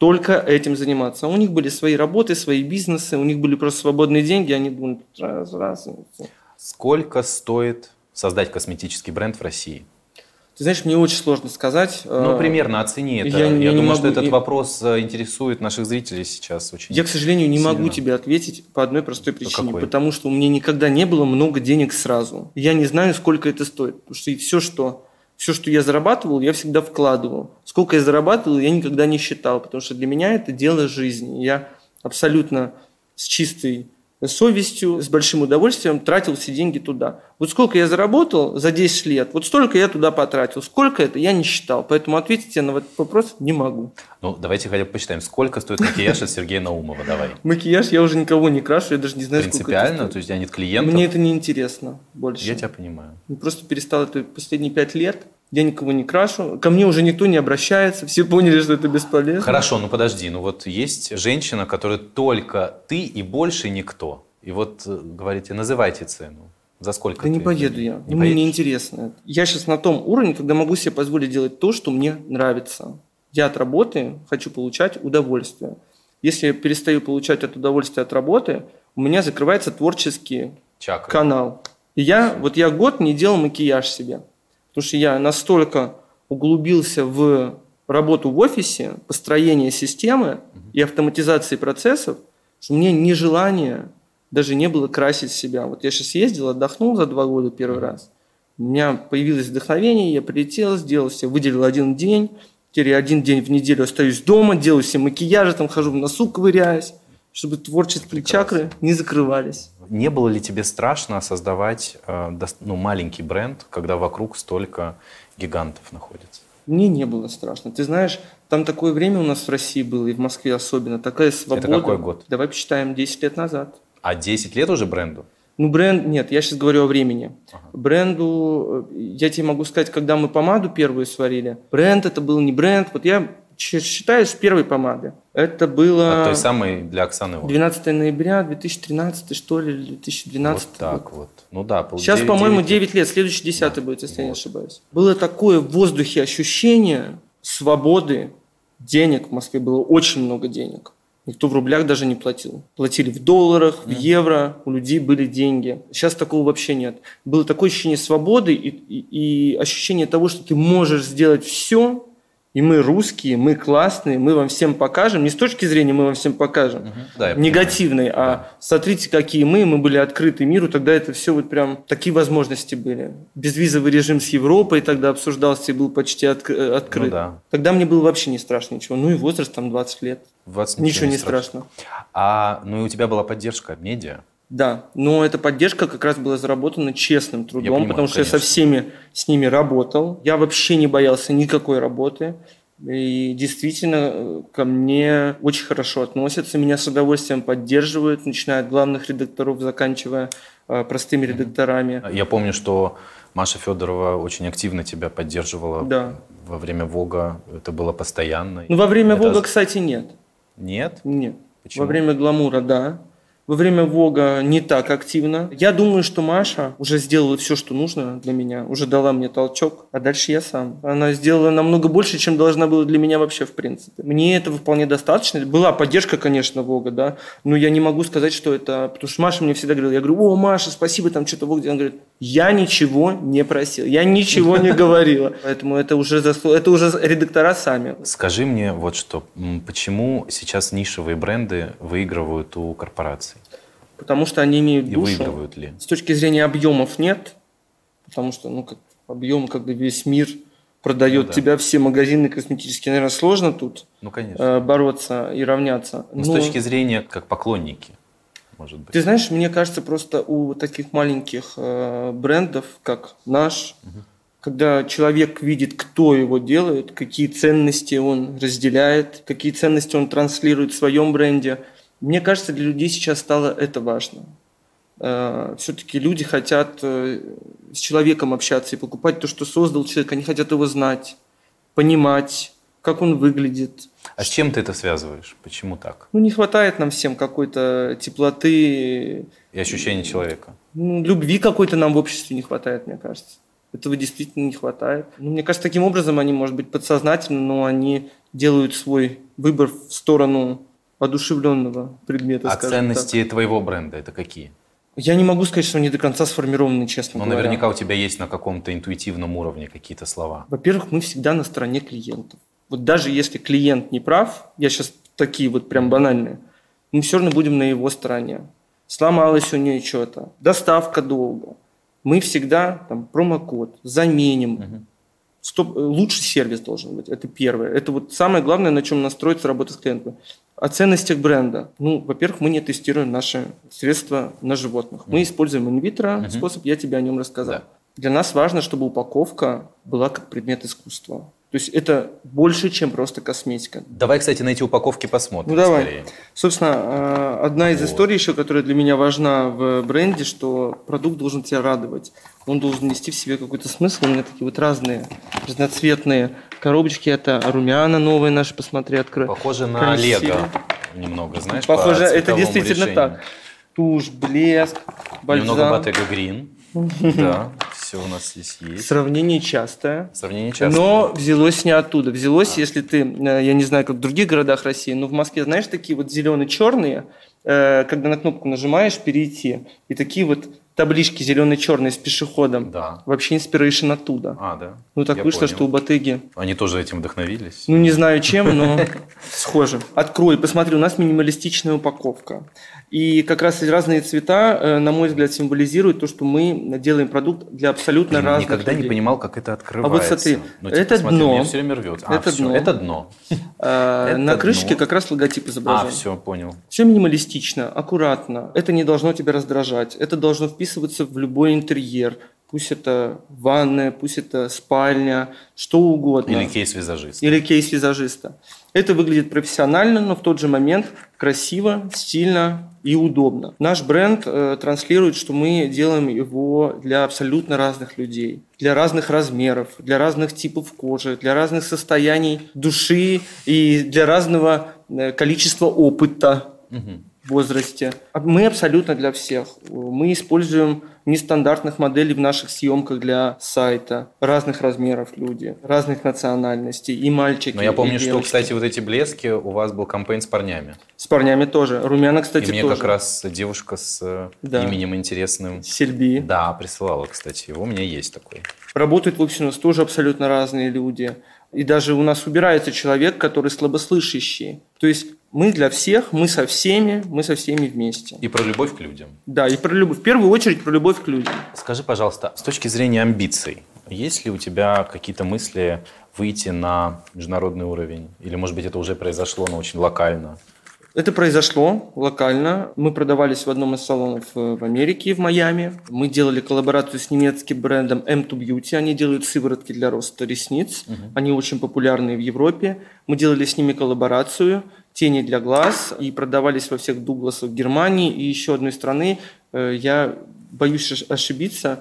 только этим заниматься. У них были свои работы, свои бизнесы, у них были просто свободные деньги, они думают, раз, раз. Сколько стоит создать косметический бренд в России? Ты знаешь, мне очень сложно сказать. Ну, э, примерно оцени это. Я, я, я думаю, могу... что этот вопрос э, интересует наших зрителей сейчас очень Я, к сожалению, не сильно. могу тебе ответить по одной простой причине. Какой? Потому что у меня никогда не было много денег сразу. Я не знаю, сколько это стоит. Потому что все, что все, что я зарабатывал, я всегда вкладывал. Сколько я зарабатывал, я никогда не считал, потому что для меня это дело жизни. Я абсолютно с чистой совестью, с большим удовольствием тратил все деньги туда. Вот сколько я заработал за 10 лет, вот столько я туда потратил. Сколько это, я не считал. Поэтому ответить я на этот вопрос не могу. Ну, давайте хотя бы посчитаем. Сколько стоит макияж от Сергея Наумова? Давай. Макияж я уже никого не крашу, я даже не знаю, сколько Принципиально? То есть я нет клиентов? Мне это не интересно больше. Я тебя понимаю. Просто перестал это последние пять лет я никого не крашу, ко мне уже никто не обращается, все поняли, что это бесполезно. Хорошо, ну подожди, ну вот есть женщина, которая только ты и больше никто. И вот э, говорите, называйте цену. За сколько? Да не поеду я, не мне не интересно. Я сейчас на том уровне, когда могу себе позволить делать то, что мне нравится. Я от работы хочу получать удовольствие. Если я перестаю получать это удовольствие от работы, у меня закрывается творческий Чакра. канал. И я, вот я год не делал макияж себе. Потому что я настолько углубился в работу в офисе, построение системы и автоматизации процессов, что мне ни желания даже не было красить себя. Вот я сейчас ездил, отдохнул за два года первый раз. У меня появилось вдохновение, я прилетел, сделал себе, выделил один день, теперь я один день в неделю остаюсь дома, делаю себе макияж, там хожу в носу ковыряюсь, чтобы творческие Прекрасно. чакры не закрывались. Не было ли тебе страшно создавать э, ну, маленький бренд, когда вокруг столько гигантов находится? Мне не было страшно. Ты знаешь, там такое время у нас в России было, и в Москве особенно, такая свобода. Это какой год? Давай посчитаем, 10 лет назад. А 10 лет уже бренду? Ну, бренд, нет, я сейчас говорю о времени. Ага. Бренду, э, я тебе могу сказать, когда мы помаду первую сварили, бренд это был не бренд. Вот я считаю с первой помады. Это было... От той самой для Оксаны. 12 ноября 2013, что ли, 2012. Вот так вот. Ну да, Сейчас, по-моему, 9 лет. Следующий 10 да. будет, если вот. я не ошибаюсь. Было такое в воздухе ощущение свободы, денег. В Москве было очень много денег. Никто в рублях даже не платил. Платили в долларах, в евро, у людей были деньги. Сейчас такого вообще нет. Было такое ощущение свободы и, и, и ощущение того, что ты можешь сделать все, и мы русские, мы классные, мы вам всем покажем. Не с точки зрения мы вам всем покажем, угу. да, негативной, а да. смотрите, какие мы, мы были открыты миру, тогда это все вот прям такие возможности были. Безвизовый режим с Европой тогда обсуждался и был почти от, э, открыт. Ну, да. Тогда мне было вообще не страшно ничего. Ну и возраст там 20 лет. 20 ничего, ничего не страшно. страшно. А, ну и у тебя была поддержка медиа? Да, но эта поддержка как раз была заработана честным трудом, я понимаю, потому что конечно. я со всеми с ними работал. Я вообще не боялся никакой работы. И действительно э, ко мне очень хорошо относятся, меня с удовольствием поддерживают, начиная от главных редакторов, заканчивая э, простыми редакторами. Я помню, что Маша Федорова очень активно тебя поддерживала да. во время Вога. Это было постоянно. Ну, во время Это... Вога, кстати, нет. Нет? Нет. Почему? Во время гламура, да во время Вога не так активно. Я думаю, что Маша уже сделала все, что нужно для меня, уже дала мне толчок, а дальше я сам. Она сделала намного больше, чем должна была для меня вообще в принципе. Мне этого вполне достаточно. Была поддержка, конечно, Вога, да, но я не могу сказать, что это... Потому что Маша мне всегда говорила, я говорю, о, Маша, спасибо, там что-то Вог. Она говорит, я ничего не просил, я ничего не говорила. Поэтому это уже, заслу... это уже редактора сами. Скажи мне вот что, почему сейчас нишевые бренды выигрывают у корпораций? потому что они имеют душу. И выигрывают ли? С точки зрения объемов нет, потому что ну, как объем, когда весь мир продает ну, да. тебя, все магазины косметические, наверное, сложно тут ну, конечно. Э, бороться и равняться. Но, Но с точки зрения как поклонники, может быть. Ты знаешь, мне кажется, просто у таких маленьких э, брендов, как наш, угу. когда человек видит, кто его делает, какие ценности он разделяет, какие ценности он транслирует в своем бренде – мне кажется, для людей сейчас стало это важно. Э, Все-таки люди хотят э, с человеком общаться и покупать то, что создал человек. Они хотят его знать, понимать, как он выглядит. А с чем ты это связываешь? Почему так? Ну, не хватает нам всем какой-то теплоты. И ощущения человека. Ну, любви какой-то нам в обществе не хватает, мне кажется. Этого действительно не хватает. Ну, мне кажется, таким образом они, может быть, подсознательно, но они делают свой выбор в сторону одушевленного предмета. А ценности так. твоего бренда это какие? Я не могу сказать, что они до конца сформированы, честно Но говоря. наверняка у тебя есть на каком-то интуитивном уровне какие-то слова. Во-первых, мы всегда на стороне клиентов. Вот даже если клиент не прав, я сейчас такие вот прям банальные, мы все равно будем на его стороне. Сломалось у нее что-то, доставка долго. Мы всегда там промокод заменим. Угу. Стоп, лучший сервис должен быть. Это первое. Это вот самое главное, на чем настроиться работа с клиентом. О ценностях бренда. Ну, во-первых, мы не тестируем наши средства на животных. Мы используем инвитро угу. способ, я тебе о нем рассказал. Да. Для нас важно, чтобы упаковка была как предмет искусства. То есть это больше, чем просто косметика. Давай, кстати, на эти упаковки посмотрим. Ну давай. Скорее. Собственно, э, одна из вот. историй еще, которая для меня важна в бренде, что продукт должен тебя радовать. Он должен нести в себе какой-то смысл. У меня такие вот разные, разноцветные коробочки. Это румяна новые наши, посмотри, открой. Похоже на Лего немного, знаешь, Похоже, по это действительно решению. так. Тушь, блеск, бальзам. Немного Bottega Green. Да, все у нас здесь есть. Сравнение частое. Сравнение частое. Но взялось не оттуда. Взялось, а. если ты, э, я не знаю, как в других городах России, но в Москве, знаешь, такие вот зеленые-черные, э, когда на кнопку нажимаешь «Перейти», и такие вот таблички зеленые-черные с пешеходом. Да. Вообще inspiration оттуда. А, да. Ну так Я вышло, понял. что у Боттеги. Они тоже этим вдохновились? Ну не знаю чем, но схоже. Открой, посмотри, у нас минималистичная упаковка. И как раз разные цвета, э, на мой взгляд, символизируют то, что мы делаем продукт для абсолютно Я разных никогда людей. не понимал, как это открывается. А вот смотри, ну, типа, это смотри, дно. Меня все время рвет. А, это все, дно. Это дно. А, Это на крышке дно. как раз логотип изображен. А, все, понял. Все минималистично, аккуратно. Это не должно тебя раздражать. Это должно вписываться в любой интерьер. Пусть это ванная, пусть это спальня, что угодно. Или кейс визажиста. Или кейс визажиста. Это выглядит профессионально, но в тот же момент красиво, стильно и удобно. Наш бренд э, транслирует, что мы делаем его для абсолютно разных людей, для разных размеров, для разных типов кожи, для разных состояний души и для разного э, количества опыта. Мгм. Возрасте. Мы абсолютно для всех. Мы используем нестандартных моделей в наших съемках для сайта. Разных размеров люди, разных национальностей. И мальчики, Но я помню, что, девочки. кстати, вот эти блески, у вас был кампейн с парнями. С парнями тоже. Румяна, кстати, И мне тоже. как раз девушка с э, Да. именем интересным. Сельби. Да, присылала, кстати, его. У меня есть такой. Работают в общем у нас тоже абсолютно разные люди. И даже у нас убирается человек, который слабослышащий. То есть мы для всех, мы со всеми, мы со всеми вместе. И про любовь к людям. Да, и про любовь. В первую очередь про любовь к людям. Скажи, пожалуйста, с точки зрения амбиций, есть ли у тебя какие-то мысли выйти на международный уровень? Или, может быть, это уже произошло, но очень локально? Это произошло локально. Мы продавались в одном из салонов э, в Америке, в Майами. Мы делали коллаборацию с немецким брендом M2 Beauty. Они делают сыворотки для роста ресниц. Они очень популярны в Европе. Мы делали с ними коллаборацию тени для глаз и продавались во всех Дугласах Германии и еще одной страны. Э, Я боюсь ош- ошибиться.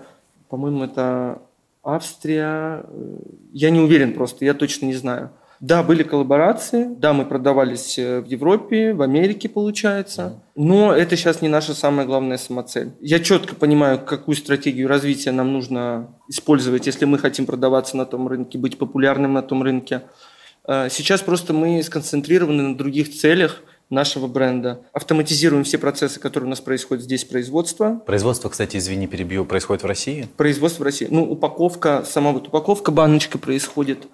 По-моему, это Австрия. Э, Я не уверен просто, я точно не знаю. Да, были коллаборации, да, мы продавались э, в Европе, в Америке, получается, но это сейчас не наша самая главная самоцель. Я четко понимаю, какую стратегию развития нам нужно использовать, если мы хотим продаваться на том рынке, быть популярным на том рынке. Э, Сейчас просто мы сконцентрированы на других целях нашего бренда. Автоматизируем все процессы, которые у нас происходят здесь, производство, Производство, кстати, извини, перебью, происходит в России? производство в России. Ну, упаковка, сама вот упаковка, баночка происходит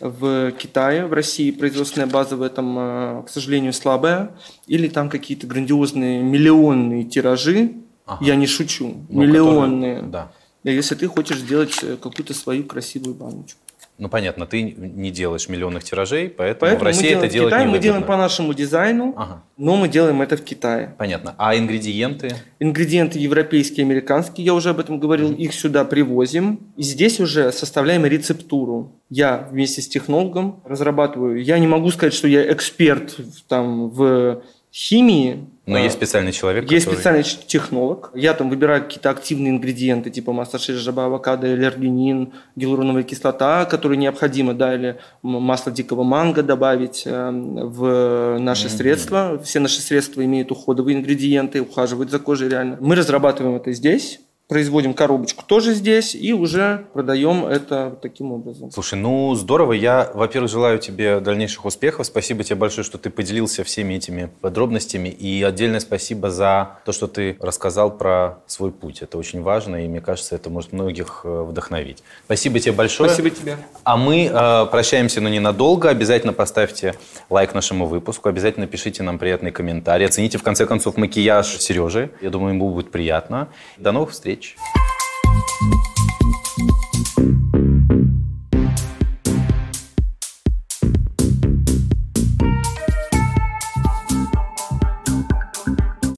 в Китае, в России производственная база в этом, э, к сожалению, слабая. Или там какие-то грандиозные миллионные тиражи, Ага. я не шучу, Ну, миллионные. которые- Да. Если ты хочешь сделать э, какую-то свою красивую баночку. Ну, понятно, ты не делаешь миллионных тиражей, поэтому, Поэтому в России мы это делать Китае, мы невыгодно. делаем по нашему дизайну, Ага, но мы делаем это в Китае. понятно. А ингредиенты? Ингредиенты европейские, американские, я уже об этом говорил, их сюда привозим. И здесь уже составляем рецептуру. Я вместе с технологом разрабатываю. Я не могу сказать, что я эксперт там, в химии. Но есть специальный человек, Есть который... специальный технолог. Я там выбираю какие-то активные ингредиенты, типа масло шижаба, авокадо, эллергенин, гиалуроновая кислота, которые необходимо, да, или масло дикого манго добавить э, в наши mm-hmm. средства. Все наши средства имеют уходовые ингредиенты, ухаживают за кожей реально. Мы разрабатываем это здесь производим коробочку тоже здесь и уже продаем это таким образом. Слушай, ну здорово. Я, во-первых, желаю тебе дальнейших успехов. Спасибо тебе большое, что ты поделился всеми этими подробностями. И отдельное спасибо за то, что ты рассказал про свой путь. Это очень важно, и мне кажется, это может многих э, вдохновить. Спасибо тебе большое. Спасибо тебе. А мы э, прощаемся, но ненадолго. Обязательно поставьте лайк нашему выпуску, обязательно пишите нам приятный комментарий. Оцените, в конце концов, макияж Сережи. Я думаю, ему будет приятно. До новых встреч. noite.